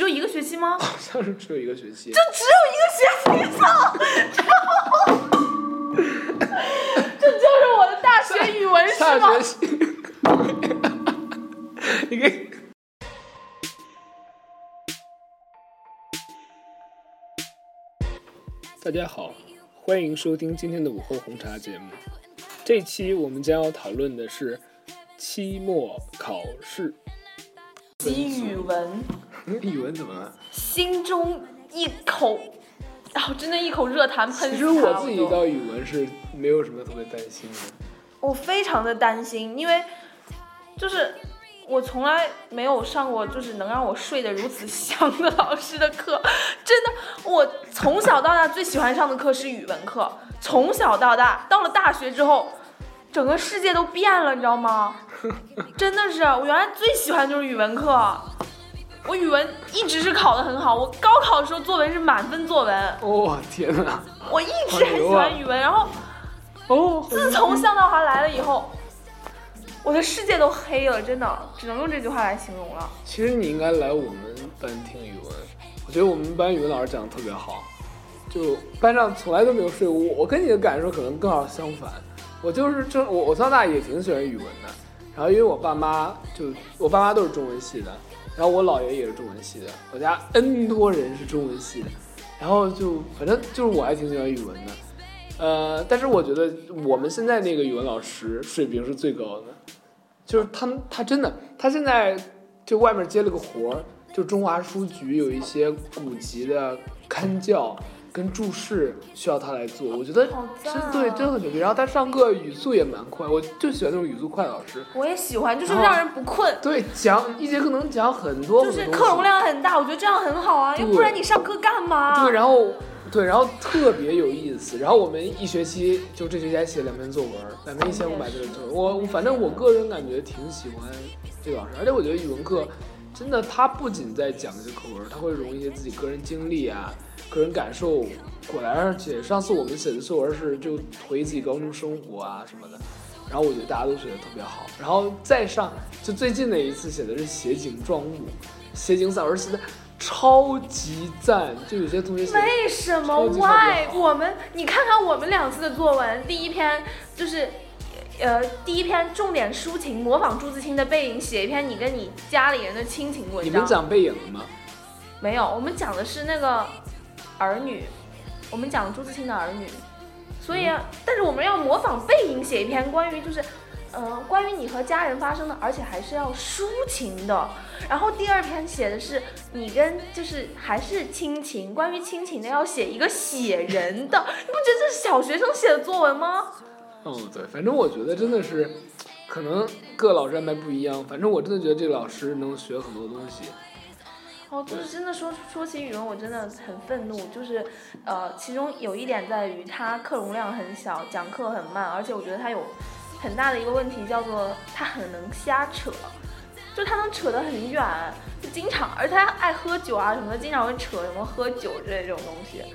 只有一个学期吗？好像是只有一个学期。就只有一个学期操！这就是我的大学语文是下吗？学期，你给。大家好，欢迎收听今天的午后红茶节目。这期我们将要讨论的是期末考试。及语文，语文怎么了？心中一口，然后真的一口热痰喷其出来。实我自己就到语文是没有什么特别担心的。我非常的担心，因为就是我从来没有上过就是能让我睡得如此香的老师的课，真的，我从小到大最喜欢上的课是语文课，从小到大，到了大学之后，整个世界都变了，你知道吗？真的是，我原来最喜欢就是语文课。我语文一直是考得很好，我高考的时候作文是满分作文，哦天哪！我一直很喜欢语文，然后哦，自从向道华来了以后，我的世界都黑了，真的，只能用这句话来形容了。其实你应该来我们班听语文，我觉得我们班语文老师讲的特别好，就班上从来都没有睡过。我我跟你的感受可能刚好相反，我就是正我我到大也挺喜欢语文的，然后因为我爸妈就我爸妈都是中文系的，然后我姥爷也是中文系的，我家 N 多人是中文系的，然后就反正就是我还挺喜欢语文的，呃，但是我觉得我们现在那个语文老师水平是最高的，就是他他真的他现在就外面接了个活儿，就中华书局有一些古籍的刊教跟注释需要他来做，我觉得真对真的很牛逼。然后他上课语速也蛮快，我就喜欢那种语速快的老师。我也喜欢，就是让人不困，对，讲一节课能讲很多就是课容量很大，我觉得这样很好啊，要不然你上课干嘛？对，然后对，然后特别有意思。然后我们一学期就这学期还写两篇作文，两篇一千五百字的作文。我我反正我个人感觉挺喜欢这个老师，而且我觉得语文课真的，他不仅在讲这些课文，他会融一些自己个人经历啊、个人感受果然。而且上次我们写的作文是就回忆自己高中生活啊什么的。然后我觉得大家都写的特别好，然后再上就最近的一次写的是写景状物，写景散文写的超级赞，就有些同学写的为什么？Why？我们你看看我们两次的作文，第一篇就是。呃，第一篇重点抒情，模仿朱自清的背影，写一篇你跟你家里人的亲情文章。你们讲背影了吗？没有，我们讲的是那个儿女，我们讲朱自清的儿女，所以，啊但是我们要模仿背影写一篇关于就是，呃，关于你和家人发生的，而且还是要抒情的。然后第二篇写的是你跟就是还是亲情，关于亲情的要写一个写人的，你不觉得这是小学生写的作文吗？嗯，对，反正我觉得真的是，可能各老师安排不一样，反正我真的觉得这个老师能学很多东西。哦，就是真的说说起语文，我真的很愤怒。就是，呃，其中有一点在于他课容量很小，讲课很慢，而且我觉得他有很大的一个问题，叫做他很能瞎扯，就他能扯得很远，就经常，而且他爱喝酒啊什么的，经常会扯什么喝酒之类这种东西。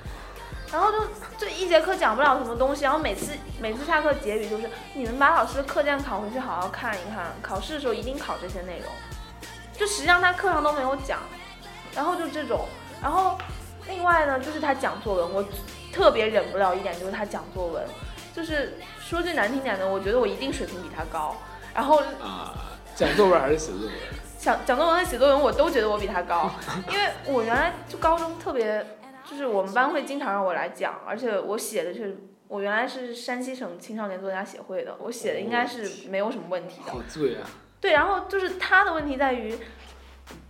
然后就就一节课讲不了什么东西，然后每次每次下课结语就是你们把老师的课件考回去好好看一看，考试的时候一定考这些内容。就实际上他课上都没有讲，然后就这种，然后另外呢就是他讲作文，我特别忍不了一点就是他讲作文，就是说句难听点的，我觉得我一定水平比他高，然后啊，讲作文还是写作文？讲讲作文和写作文我都觉得我比他高，因为我原来就高中特别，就是我们班会经常让我来讲，而且我写的是我原来是山西省青少年作家协会的，我写的应该是没有什么问题的。好醉啊！对，然后就是他的问题在于，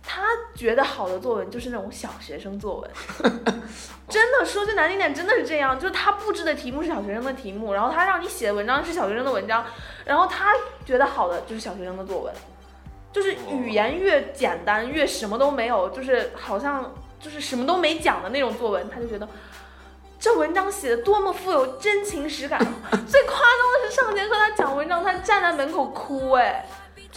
他觉得好的作文就是那种小学生作文，真的说句难听点，真的是这样，就是他布置的题目是小学生的题目，然后他让你写的文章是小学生的文章，然后他觉得好的就是小学生的作文，就是语言越简单越什么都没有，就是好像就是什么都没讲的那种作文，他就觉得。这文章写的多么富有真情实感！最夸张的是上节课他讲文章，他站在门口哭，哎，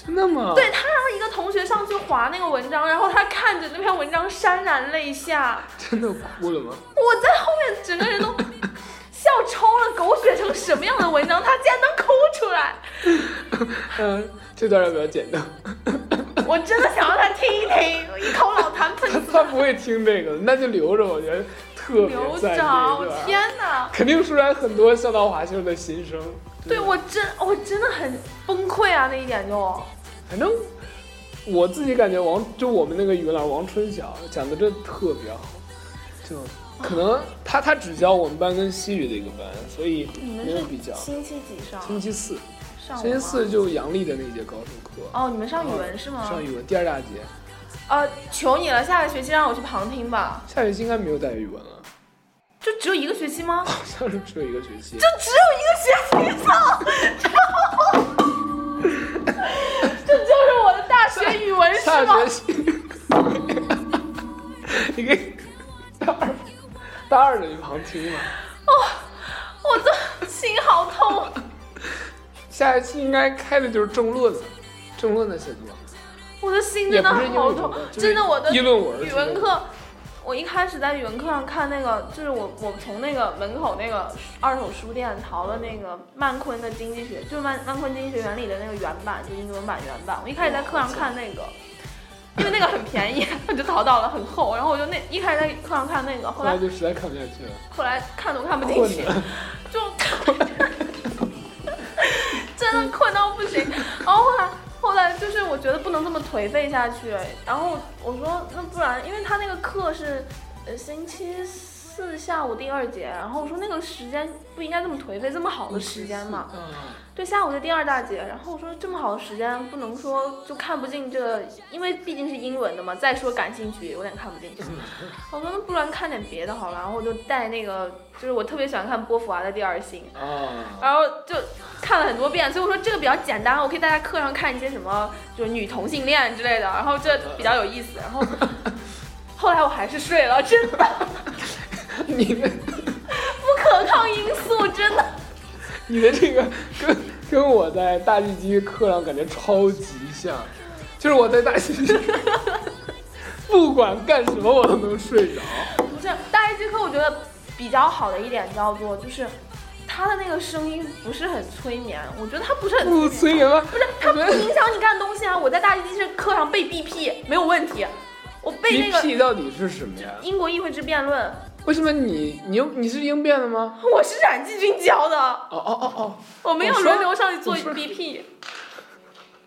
真的吗？对他让一个同学上去划那个文章，然后他看着那篇文章潸然泪下，真的哭了吗？我在后面整个人都 笑抽了，狗血成什么样的文章，他竟然能哭出来，嗯，这段要不要剪掉？我真的想让他听一听，一口老痰喷死他不会听这个，那就留着，我觉得特别留赞着，我天哪！肯定说出来很多笑到华星的心声。对我真我真的很崩溃啊，那一点就。反正我自己感觉王就我们那个语文老师王春晓讲的真的特别好，就可能他他只教我们班跟西语的一个班，所以你们是没有比较。星期几上？星期四，上星期四就杨丽的那节高数课，哦，你们上语文是吗？上语文第二大节，呃，求你了，下个学期让我去旁听吧。下学期应该没有带语文了，就只有一个学期吗？好像是只有一个学期。就只有一个学期操，这就是我的大学语文是下吗？学期，你给大二大二的一旁听吗？哦。我的心好痛。下一期应该开的就是政论了，政论的写作，我的心真的好痛真的我的语文课，我一开始在语文课上看那个，就是我我从那个门口那个二手书店淘了那个曼昆的经济学，就是曼曼昆经济学原理的那个原版，就英文版原版。我一开始在课上看那个，因为那个很便宜，我就淘到了很厚，然后我就那一开始在课上看那个，后来就实在看不下去了，后来看都看不进去。就 真的困到不行。然后后来就是我觉得不能这么颓废下去，然后我说那不然，因为他那个课是呃星期四下午第二节，然后我说那个时间不应该这么颓废，这么好的时间嘛。嗯，对，下午的第二大节，然后我说这么好的时间不能说就看不进这，因为毕竟是英文的嘛，再说感兴趣也有点看不进去。我说那不然看点别的好了，然后我就带那个，就是我特别喜欢看波伏娃的《第二性》，啊，然后就看了很多遍，所以我说这个比较简单，我可以在课上看一些什么，就是女同性恋之类的，然后这比较有意思。然后 后来我还是睡了，真的你的不可抗因素，真的。你的这个跟跟我在大计机课上感觉超级像，就是我在大计机 不管干什么我都能睡着。不是大一节课，我觉得比较好的一点叫做就是。他的那个声音不是很催眠，我觉得他不是很不催眠吗？不是，他不影响你干东西啊！我在大一机课上背 BP 没有问题，我背那个 BP 到底是什么呀？英国议会制辩论，为什么你你又你是应变的吗？我是冉继军教的，哦哦哦哦，我没有说轮流上去做 BP，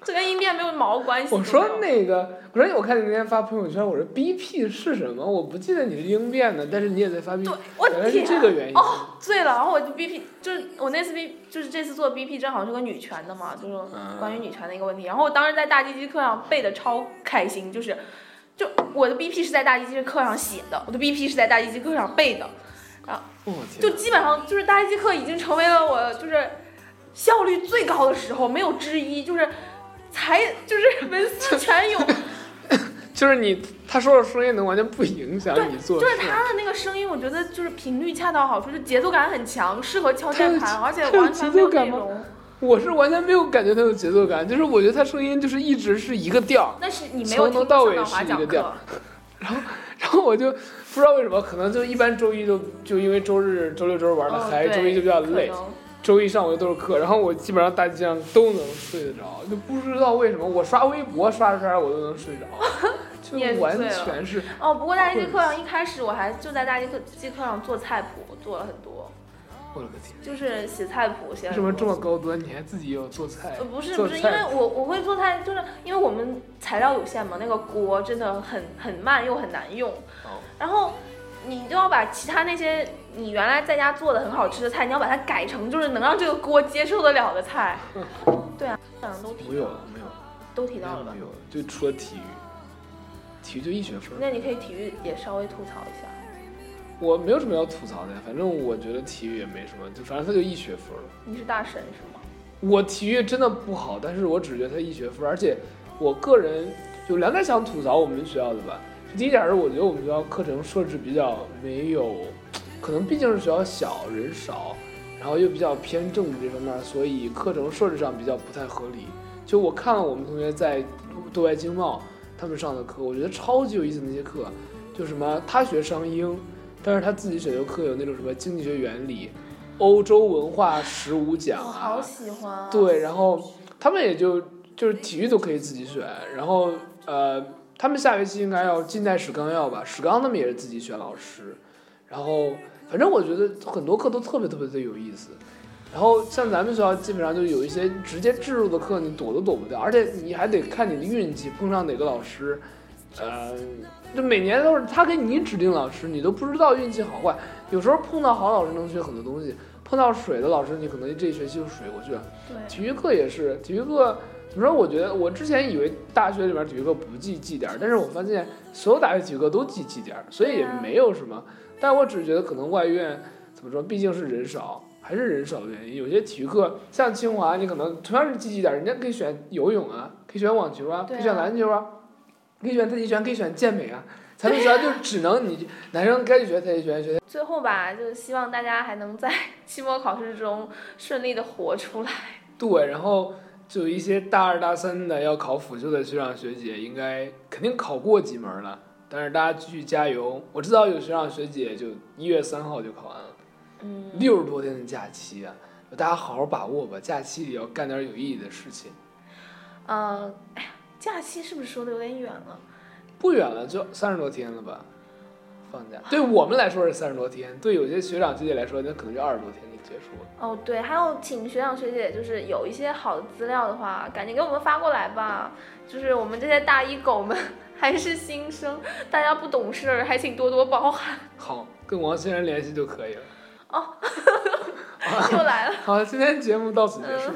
这跟应变没有毛关系。我说那个，我说我看你那天发朋友圈，我说 BP 是什么？我不记得你是应变的，但是你也在发 BP，我原来是这个原因。哦，醉了，然后我就 BP，就是我那次 B，就是这次做 BP 正好是个女权的嘛，就是嗯关于女权的一个问题。然后我当时在大机机课上背的超开心，就是，就我的 BP 是在大一机课上写的，我的 BP 是在大一机课上背的，然后就，基本上就是大一机课已经成为了我就是效率最高的时候，没有之一，就是才就是文思泉涌，就是 你他说的声音能完全不影响对你做事。就是他的那个声音，我觉得就是频率恰到好处，就节奏感很强，适合敲键盘，而且完全没有内容。我是完全没有感觉他有节奏感，就是我觉得他声音就是一直是一个调儿，那是你没有听从头到尾是一个调然后，然后我就不知道为什么，可能就一般周一就就因为周日、周六、周日玩的哦嗨，对周一就比较累，周一上午都是课，然后我基本上大街上都能睡得着，就不知道为什么我刷微博刷着刷着我都能睡着，就完全是哦，不过大一机课上一开始我还就在大一课机课上做菜谱，做了很多，我的个天，就是写菜谱，写什么这么高端？你还自己有做菜呃，？不是不是，因为我我会做菜，就是因为我们材料有限嘛，那个锅真的很很慢又很难用，哦然后你就要把其他那些你原来在家做的很好吃的菜，你要把它改成就是能让这个锅接受得了的菜。对啊，好像都提没有到了，没有都提到了吧没？有，就除了体育，体育就一学分。那你可以体育也稍微吐槽一下。我没有什么要吐槽的呀，反正我觉得体育也没什么，就反正他就一学分儿。你是大神是吗？我体育真的不好，但是我只觉得他一学分儿，而且我个人有两点想吐槽我们学校的吧。第一点是我觉得我们学校课程设置比较没有，可能毕竟是学校小人少，然后又比较偏政治这方面，所以课程设置上比较不太合理。就我看了我们同学在对外经贸他们上的课，我觉得超级有意思那些课，就什么他学商英，但是他自己选修课有那种什么经济学原理、欧洲文化十五讲好喜欢啊。对，然后他们也就就是体育都可以自己选，然后呃他们下学期应该要近代史纲要吧，史纲他们也是自己选老师，然后反正我觉得很多课都特别特别的有意思。然后像咱们学校基本上就有一些直接置入的课，你躲都躲不掉，而且你还得看你的运气，碰上哪个老师，呃，就每年都是他给你指定老师，你都不知道运气好坏。有时候碰到好老师能学很多东西，碰到水的老师你可能这一学期就水过去了。对，体育课也是，体育课怎么说？我觉得我之前以为大学里边体育课不记绩点儿，但是我发现所有大学体育课都记绩点儿，所以也没有什么。但我只是觉得可能外院怎么说，毕竟是人少。还是人少的原因，有些体育课像清华，你可能同样是积极点，人家可以选游泳啊，可以选网球啊，可以选篮球啊，可以选太极拳，可以选健美啊。咱们学校就只能你男生该去学太极拳学。最后吧，就是希望大家还能在期末考试中顺利的活出来。对，然后就一些大二大三的要考辅修的学长学姐，应该肯定考过几门了，但是大家继续加油。我知道有学长学姐就一月三号就考完了。嗯六十多天的假期啊，大家好好把握吧。假期里要干点有意义的事情。嗯，假期是不是说的有点远了？不远了，就三十多天了吧？放假对我们来说是三十多天，对有些学长学姐来说，那可能就二十多天就结束了。哦，对，还有请学长学姐，就是有一些好的资料的话，赶紧给我们发过来吧。就是我们这些大一狗们还是新生，大家不懂事儿，还请多多包涵。好，跟王先生联系就可以了。哦，又来了。好，今天节目到此结束。